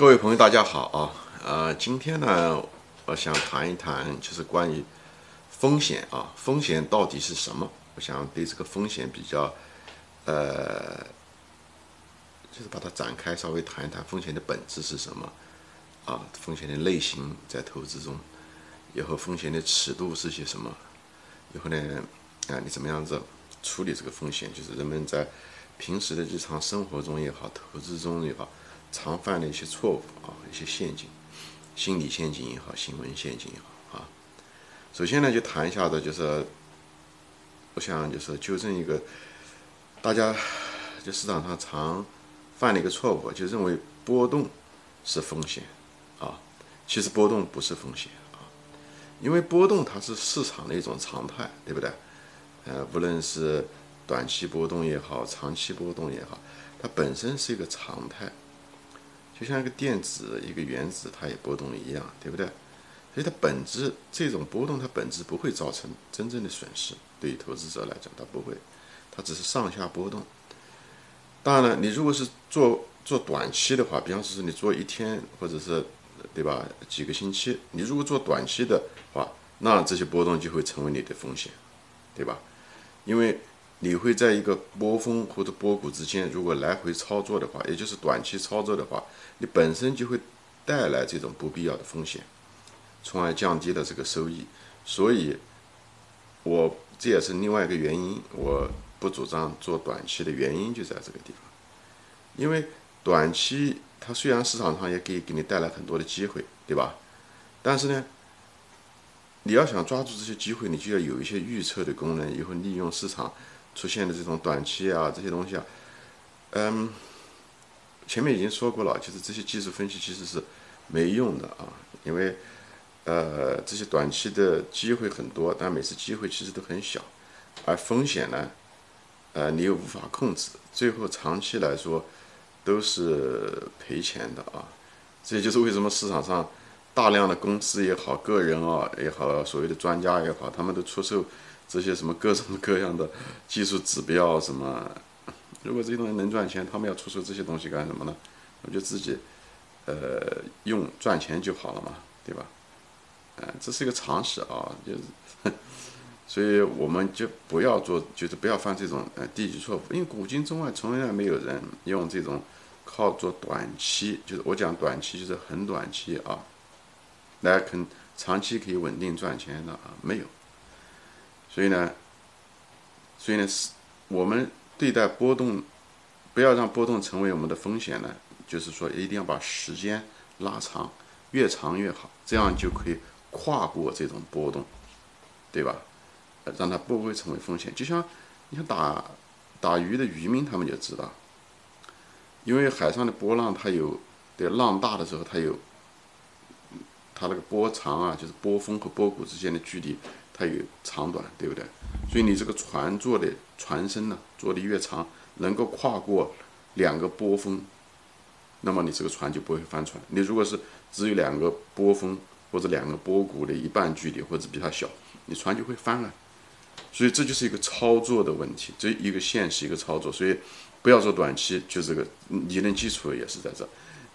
各位朋友，大家好啊！呃，今天呢，我想谈一谈，就是关于风险啊，风险到底是什么？我想对这个风险比较，呃，就是把它展开，稍微谈一谈风险的本质是什么啊？风险的类型在投资中，以后风险的尺度是些什么？以后呢，啊，你怎么样子处理这个风险？就是人们在平时的日常生活中也好，投资中也好。常犯的一些错误啊，一些陷阱，心理陷阱也好，行为陷阱也好啊。首先呢，就谈一下的，就是我想就是纠正一个大家就市场上常犯的一个错误，就认为波动是风险啊。其实波动不是风险啊，因为波动它是市场的一种常态，对不对？呃，无论是短期波动也好，长期波动也好，它本身是一个常态。就像一个电子、一个原子，它也波动一样，对不对？所以它本质这种波动，它本质不会造成真正的损失。对于投资者来讲，它不会，它只是上下波动。当然了，你如果是做做短期的话，比方说你做一天，或者是对吧，几个星期，你如果做短期的话，那这些波动就会成为你的风险，对吧？因为你会在一个波峰或者波谷之间，如果来回操作的话，也就是短期操作的话，你本身就会带来这种不必要的风险，从而降低了这个收益。所以，我这也是另外一个原因，我不主张做短期的原因就在这个地方。因为短期它虽然市场上也可以给你带来很多的机会，对吧？但是呢，你要想抓住这些机会，你就要有一些预测的功能，以后利用市场。出现的这种短期啊，这些东西啊，嗯，前面已经说过了，就是这些技术分析其实是没用的啊，因为呃这些短期的机会很多，但每次机会其实都很小，而风险呢，呃你又无法控制，最后长期来说都是赔钱的啊，这也就是为什么市场上大量的公司也好，个人啊也好，所谓的专家也好，他们都出售。这些什么各种各样的技术指标什么，如果这些东西能赚钱，他们要出售这些东西干什么呢？我就自己，呃，用赚钱就好了嘛，对吧？嗯，这是一个常识啊，就是，所以我们就不要做，就是不要犯这种呃低级错误，因为古今中外从来没有人用这种靠做短期，就是我讲短期就是很短期啊，来肯长期可以稳定赚钱的啊，没有。所以呢，所以呢，是我们对待波动，不要让波动成为我们的风险呢，就是说一定要把时间拉长，越长越好，这样就可以跨过这种波动，对吧？让它不会成为风险。就像你看打打鱼的渔民，他们就知道，因为海上的波浪它有，对浪大的时候它有，它那个波长啊，就是波峰和波谷之间的距离。它有长短，对不对？所以你这个船做的船身呢，做的越长，能够跨过两个波峰，那么你这个船就不会翻船。你如果是只有两个波峰或者两个波谷的一半距离或者比它小，你船就会翻了。所以这就是一个操作的问题，这一个线是一个操作。所以不要做短期，就这个理论基础也是在这。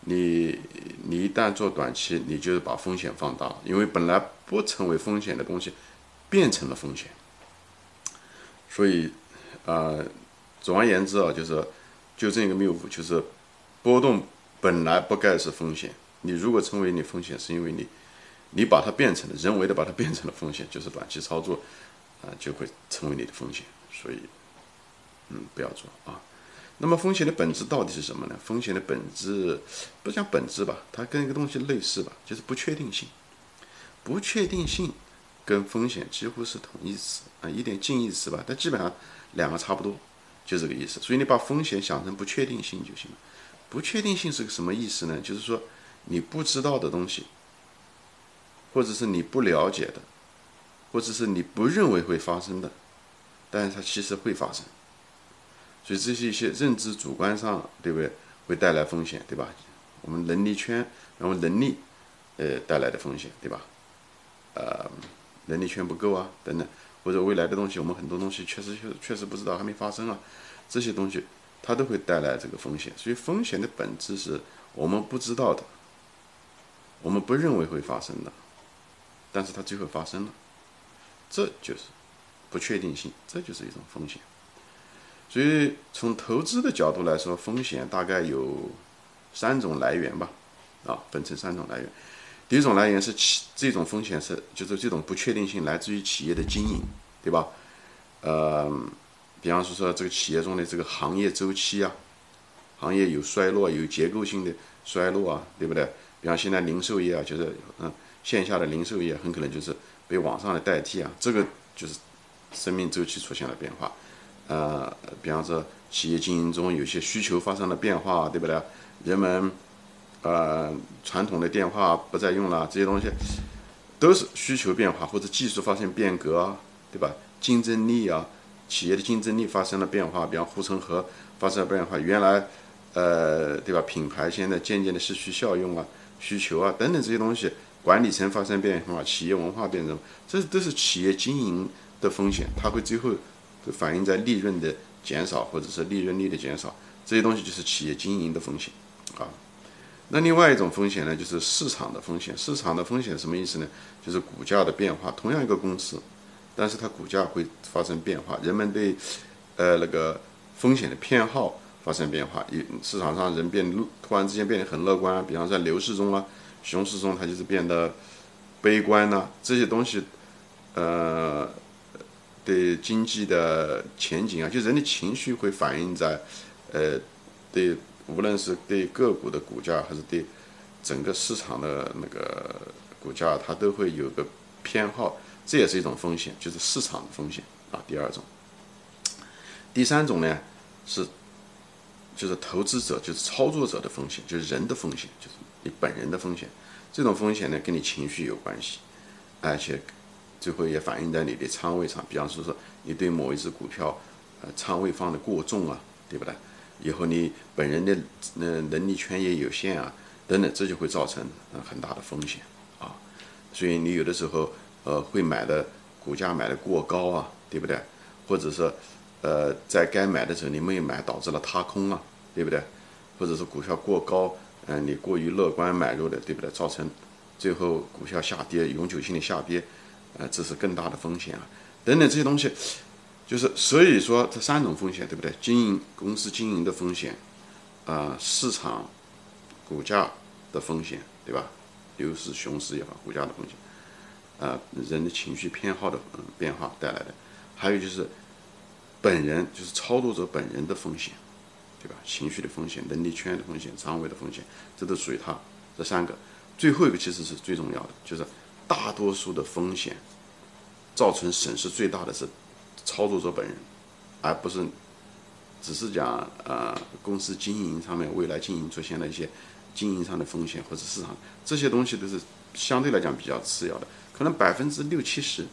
你你一旦做短期，你就是把风险放大，因为本来不成为风险的东西。变成了风险，所以，啊，总而言之啊，就是纠正一个谬误，就是波动本来不该是风险。你如果成为你风险，是因为你你把它变成了人为的把它变成了风险，就是短期操作啊，就会成为你的风险。所以，嗯，不要做啊。那么风险的本质到底是什么呢？风险的本质不讲本质吧，它跟一个东西类似吧，就是不确定性，不确定性。跟风险几乎是同义词啊，一点近义词吧，但基本上两个差不多，就这个意思。所以你把风险想成不确定性就行了。不确定性是个什么意思呢？就是说你不知道的东西，或者是你不了解的，或者是你不认为会发生的，但是它其实会发生。所以这是一些认知主观上，对不对？会带来风险，对吧？我们能力圈，然后能力，呃，带来的风险，对吧？呃。能力圈不够啊，等等，或者未来的东西，我们很多东西确实确确实不知道，还没发生啊，这些东西它都会带来这个风险。所以风险的本质是我们不知道的，我们不认为会发生的，但是它最后发生了，这就是不确定性，这就是一种风险。所以从投资的角度来说，风险大概有三种来源吧，啊，分成三种来源。第一种来源是企，这种风险是就是这种不确定性来自于企业的经营，对吧？呃，比方说说这个企业中的这个行业周期啊，行业有衰落，有结构性的衰落啊，对不对？比方现在零售业啊，就是嗯，线下的零售业很可能就是被网上的代替啊，这个就是生命周期出现了变化。呃，比方说企业经营中有些需求发生了变化，对不对？人们。呃，传统的电话不再用了，这些东西都是需求变化或者技术发生变革，对吧？竞争力啊，企业的竞争力发生了变化，比方护城河发生了变化，原来呃，对吧？品牌现在渐渐的失去效用啊，需求啊等等这些东西，管理层发生变化，企业文化变成，这都是企业经营的风险，它会最后反映在利润的减少或者是利润率的减少，这些东西就是企业经营的风险啊。那另外一种风险呢，就是市场的风险。市场的风险什么意思呢？就是股价的变化。同样一个公司，但是它股价会发生变化。人们对，呃，那个风险的偏好发生变化。一市场上人变突然之间变得很乐观，比方在牛市中啊，熊市中它就是变得悲观呐。这些东西，呃，对经济的前景啊，就人的情绪会反映在，呃，对。无论是对个股的股价，还是对整个市场的那个股价，它都会有个偏好，这也是一种风险，就是市场的风险啊。第二种，第三种呢是就是投资者，就是操作者的风险，就是人的风险，就是你本人的风险。这种风险呢跟你情绪有关系，而且最后也反映在你的仓位上。比方说说你对某一只股票，呃，仓位放的过重啊，对不对？以后你本人的呃能力圈也有限啊，等等，这就会造成很大的风险啊。所以你有的时候呃会买的股价买的过高啊，对不对？或者说呃在该买的时候你没有买，导致了踏空啊，对不对？或者是股票过高，嗯，你过于乐观买入的，对不对？造成最后股票下跌，永久性的下跌，呃，这是更大的风险啊，等等这些东西。就是所以说这三种风险对不对？经营公司经营的风险，啊，市场股价的风险对吧？牛市、熊市也好，股价的风险，啊，人的情绪偏好的变化带来的，还有就是本人就是操作者本人的风险，对吧？情绪的风险、能力圈的风险、仓位的风险，这都属于他这三个。最后一个其实是最重要的，就是大多数的风险造成损失最大的是。操作者本人，而不是只是讲呃公司经营上面未来经营出现了一些经营上的风险或者市场这些东西都是相对来讲比较次要的，可能百分之六七十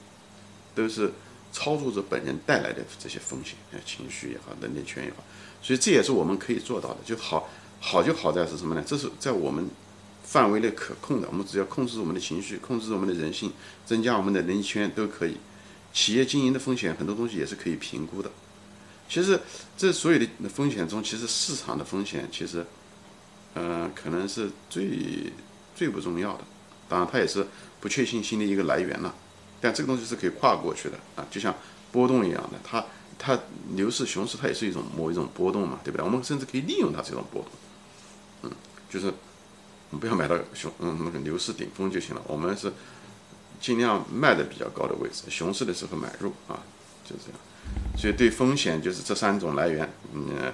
都是操作者本人带来的这些风险，情绪也好，能力圈也好，所以这也是我们可以做到的。就好好就好在是什么呢？这是在我们范围内可控的，我们只要控制我们的情绪，控制我们的人性，增加我们的能力圈都可以。企业经营的风险很多东西也是可以评估的。其实这所有的风险中，其实市场的风险其实，呃，可能是最最不重要的。当然，它也是不确定性的一个来源了。但这个东西是可以跨过去的啊，就像波动一样的，它它牛市、熊市，它也是一种某一种波动嘛，对不对？我们甚至可以利用它这种波动。嗯，就是我们不要买到熊嗯那个牛市顶峰就行了。我们是。尽量卖的比较高的位置，熊市的时候买入啊，就这样。所以对风险就是这三种来源，嗯，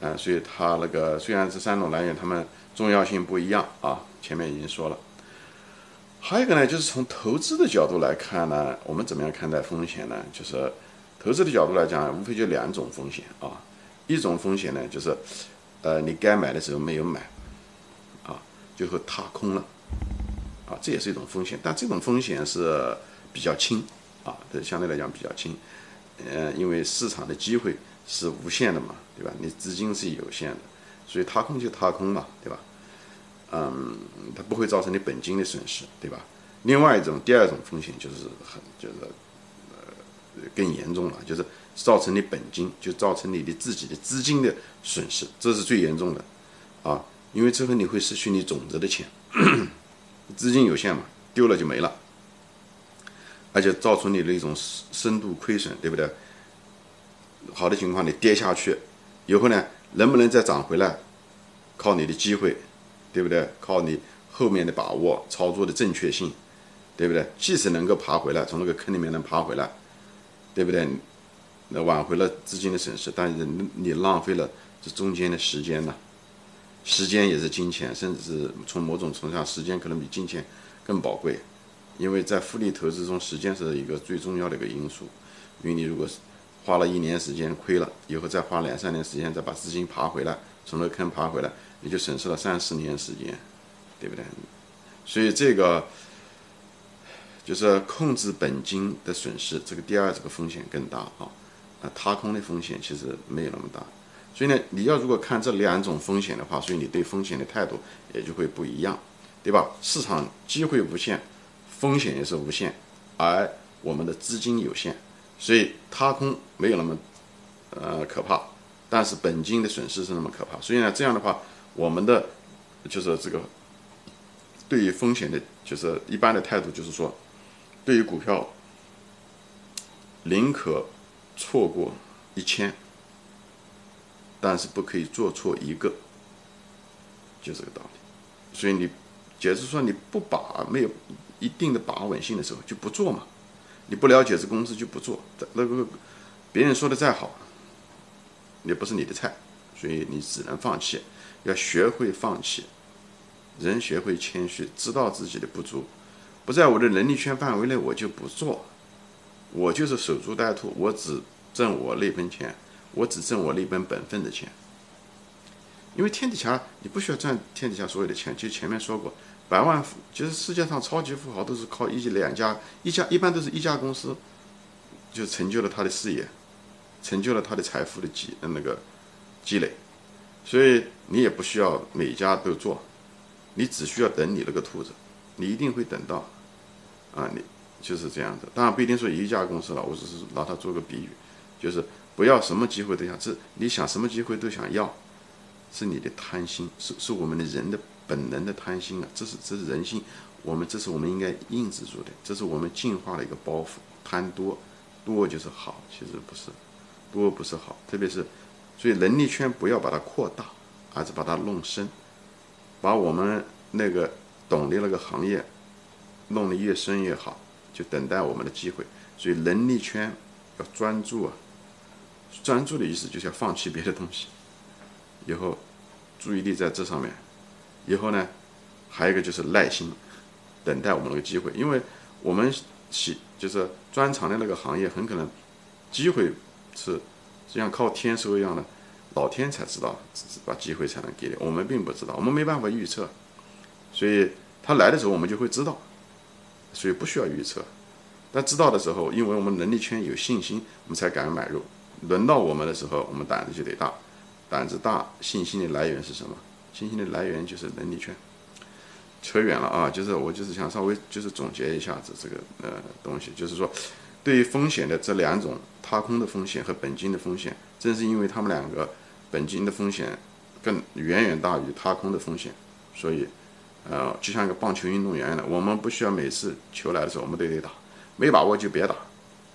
呃，所以它那个虽然这三种来源它们重要性不一样啊，前面已经说了。还有一个呢，就是从投资的角度来看呢，我们怎么样看待风险呢？就是投资的角度来讲，无非就两种风险啊，一种风险呢就是，呃，你该买的时候没有买，啊，最后踏空了。啊，这也是一种风险，但这种风险是比较轻，啊，这相对来讲比较轻，呃，因为市场的机会是无限的嘛，对吧？你资金是有限的，所以踏空就踏空嘛，对吧？嗯，它不会造成你本金的损失，对吧？另外一种，第二种风险就是很就是呃更严重了，就是造成你本金，就造成你的自己的资金的损失，这是最严重的啊！因为之后你会失去你种子的钱，资金有限嘛，丢了就没了，而且造成你的一种深度亏损，对不对？好的情况你跌下去以后呢，能不能再涨回来，靠你的机会，对不对？靠你后面的把握、操作的正确性，对不对？即使能够爬回来，从那个坑里面能爬回来，对不对？那挽回了资金的损失，但是你浪费了这中间的时间呢？时间也是金钱，甚至是从某种程度上，时间可能比金钱更宝贵，因为在复利投资中，时间是一个最重要的一个因素。因为你如果是花了一年时间亏了，以后再花两三年时间再把资金爬回来，从那坑爬回来，你就损失了三四年时间，对不对？所以这个就是控制本金的损失，这个第二这个风险更大啊，啊，踏空的风险其实没有那么大。所以呢，你要如果看这两种风险的话，所以你对风险的态度也就会不一样，对吧？市场机会无限，风险也是无限，而我们的资金有限。所以踏空没有那么，呃可怕，但是本金的损失是那么可怕。所以呢，这样的话，我们的就是这个对于风险的，就是一般的态度就是说，对于股票，宁可错过一千，但是不可以做错一个，就这个道理。所以你，假如说你不把没有一定的把稳性的时候，就不做嘛。你不了解这公司就不做，那个别人说的再好，也不是你的菜，所以你只能放弃。要学会放弃，人学会谦虚，知道自己的不足，不在我的能力圈范围内，我就不做。我就是守株待兔，我只挣我那份钱，我只挣我那本本分的钱。因为天底下你不需要赚天底下所有的钱，就前面说过。百万富，其实世界上超级富豪都是靠一两家一家，一般都是一家公司，就成就了他的事业，成就了他的财富的积那个积累，所以你也不需要每家都做，你只需要等你那个兔子，你一定会等到，啊，你就是这样子。当然不一定说一家公司了，我只是拿它做个比喻，就是不要什么机会都想，这你想什么机会都想要，是你的贪心，是是我们的人的。本能的贪心啊，这是这是人性，我们这是我们应该抑制住的，这是我们进化的一个包袱。贪多，多就是好，其实不是，多不是好，特别是，所以能力圈不要把它扩大，而是把它弄深，把我们那个懂的那个行业弄得越深越好，就等待我们的机会。所以能力圈要专注啊，专注的意思就是要放弃别的东西，以后注意力在这上面。以后呢，还有一个就是耐心，等待我们那个机会，因为我们喜就是专长的那个行业，很可能机会是就像靠天收一样的，老天才知道把机会才能给你，我们并不知道，我们没办法预测，所以他来的时候我们就会知道，所以不需要预测，但知道的时候，因为我们能力圈有信心，我们才敢买入，轮到我们的时候，我们胆子就得大，胆子大，信心的来源是什么？信心的来源就是能力圈，扯远了啊！就是我就是想稍微就是总结一下子这个呃东西，就是说，对于风险的这两种踏空的风险和本金的风险，正是因为他们两个本金的风险更远远大于踏空的风险，所以呃就像一个棒球运动员一样，我们不需要每次球来的时候我们都得打，没把握就别打，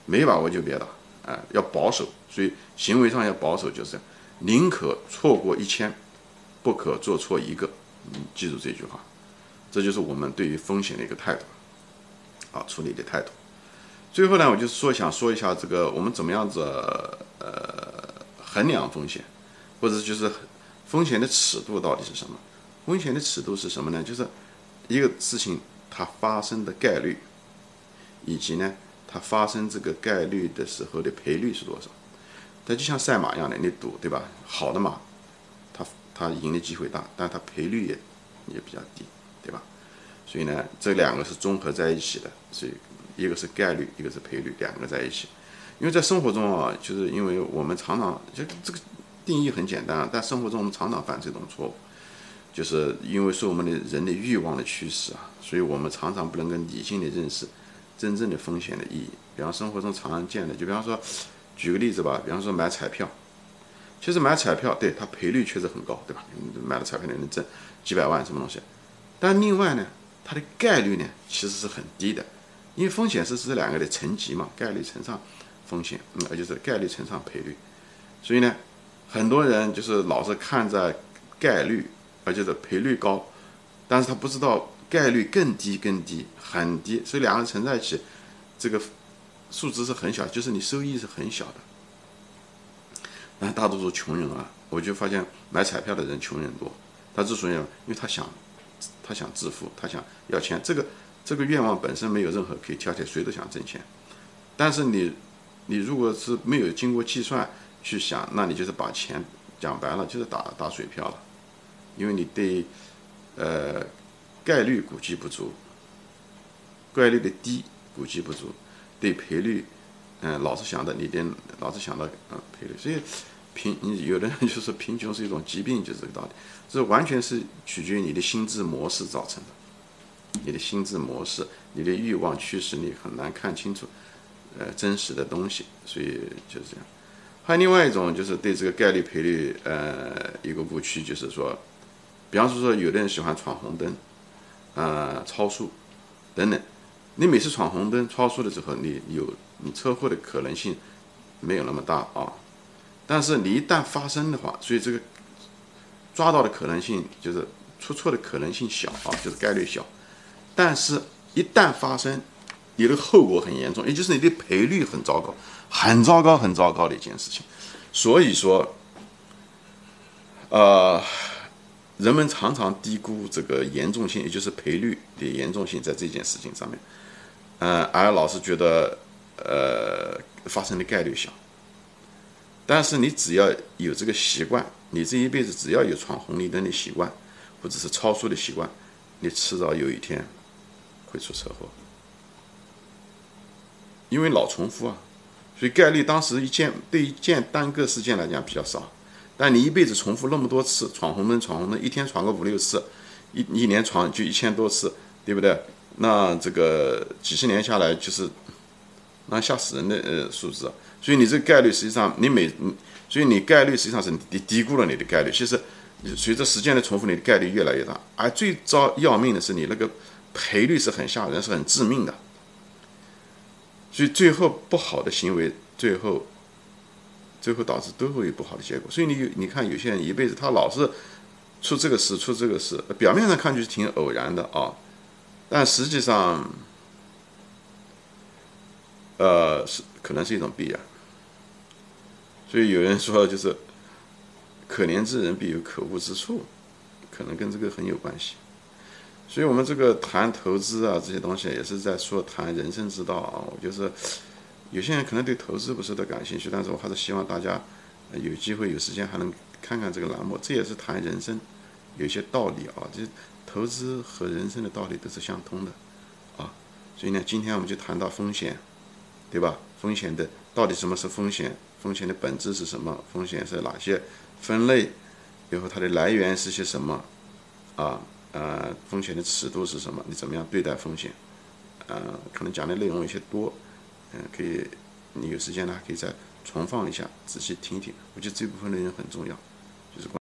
没把握就别打，啊要保守，所以行为上要保守，就是宁可错过一千。不可做错一个，你记住这句话，这就是我们对于风险的一个态度，啊，处理的态度。最后呢，我就说想说一下这个我们怎么样子呃衡量风险，或者就是风险的尺度到底是什么？风险的尺度是什么呢？就是一个事情它发生的概率，以及呢它发生这个概率的时候的赔率是多少？它就像赛马一样的，你赌对吧？好的马。它它赢的机会大，但它赔率也也比较低，对吧？所以呢，这两个是综合在一起的，所以一个是概率，一个是赔率，两个在一起。因为在生活中啊，就是因为我们常常就这个定义很简单啊，但生活中我们常常犯这种错误，就是因为受我们的人的欲望的驱使啊，所以我们常常不能够理性的认识真正的风险的意义。比方生活中常见的，就比方说举个例子吧，比方说买彩票，其实买彩票，对它赔率确实很高，对吧？买了彩票你能挣几百万什么东西，但另外呢，它的概率呢其实是很低的，因为风险是这两个的乘积嘛，概率乘上风险，嗯，而且是概率乘上赔率，所以呢，很多人就是老是看在概率，而且是赔率高，但是他不知道概率更低更低很低，所以两个人乘在一起，这个。数值是很小，就是你收益是很小的。那大多数穷人啊，我就发现买彩票的人穷人多。他之所以，因为他想，他想致富，他想要钱。这个这个愿望本身没有任何可以挑剔，谁都想挣钱。但是你，你如果是没有经过计算去想，那你就是把钱讲白了就是打打水漂了，因为你对呃概率估计不足，概率的低估计不足。对赔率，嗯，老是想到你的，老是想到嗯赔率，所以贫，你有的人就是贫穷是一种疾病，就是这个道理。这完全是取决于你的心智模式造成的，你的心智模式，你的欲望驱使你很难看清楚，呃，真实的东西，所以就是这样。还有另外一种就是对这个概率赔率，呃，一个误区就是说，比方说说有的人喜欢闯红灯，呃，超速等等。你每次闯红灯超速的时候，你有你车祸的可能性没有那么大啊，但是你一旦发生的话，所以这个抓到的可能性就是出错的可能性小啊，就是概率小，但是一旦发生，你的后果很严重，也就是你的赔率很糟糕，很糟糕很糟糕的一件事情。所以说，呃。人们常常低估这个严重性，也就是赔率的严重性，在这件事情上面，嗯，而老是觉得，呃，发生的概率小。但是你只要有这个习惯，你这一辈子只要有闯红绿灯的习惯，或者是超速的习惯，你迟早有一天会出车祸，因为老重复啊，所以概率当时一件对一件单个事件来讲比较少。但你一辈子重复那么多次闯红灯，闯红灯，一天闯个五六次，一一年闯就一千多次，对不对？那这个几十年下来就是，那吓死人的呃数字。所以你这个概率实际上你每，所以你概率实际上是低低估了你的概率。其实随着时间的重复，你的概率越来越大。而最糟要命的是你那个赔率是很吓人，是很致命的。所以最后不好的行为最后。最后导致都会有不好的结果，所以你你看有些人一辈子他老是出这个事出这个事，表面上看就是挺偶然的啊，但实际上，呃是可能是一种必然。所以有人说就是可怜之人必有可恶之处，可能跟这个很有关系。所以我们这个谈投资啊这些东西也是在说谈人生之道啊，我就是。有些人可能对投资不是特感兴趣，但是我还是希望大家有机会有时间还能看看这个栏目，这也是谈人生，有些道理啊，这投资和人生的道理都是相通的啊。所以呢，今天我们就谈到风险，对吧？风险的到底什么是风险？风险的本质是什么？风险是哪些分类？以后它的来源是些什么？啊，呃，风险的尺度是什么？你怎么样对待风险？呃，可能讲的内容有些多。嗯，可以，你有时间呢，可以再重放一下，仔细听一听。我觉得这部分内容很重要，就是关。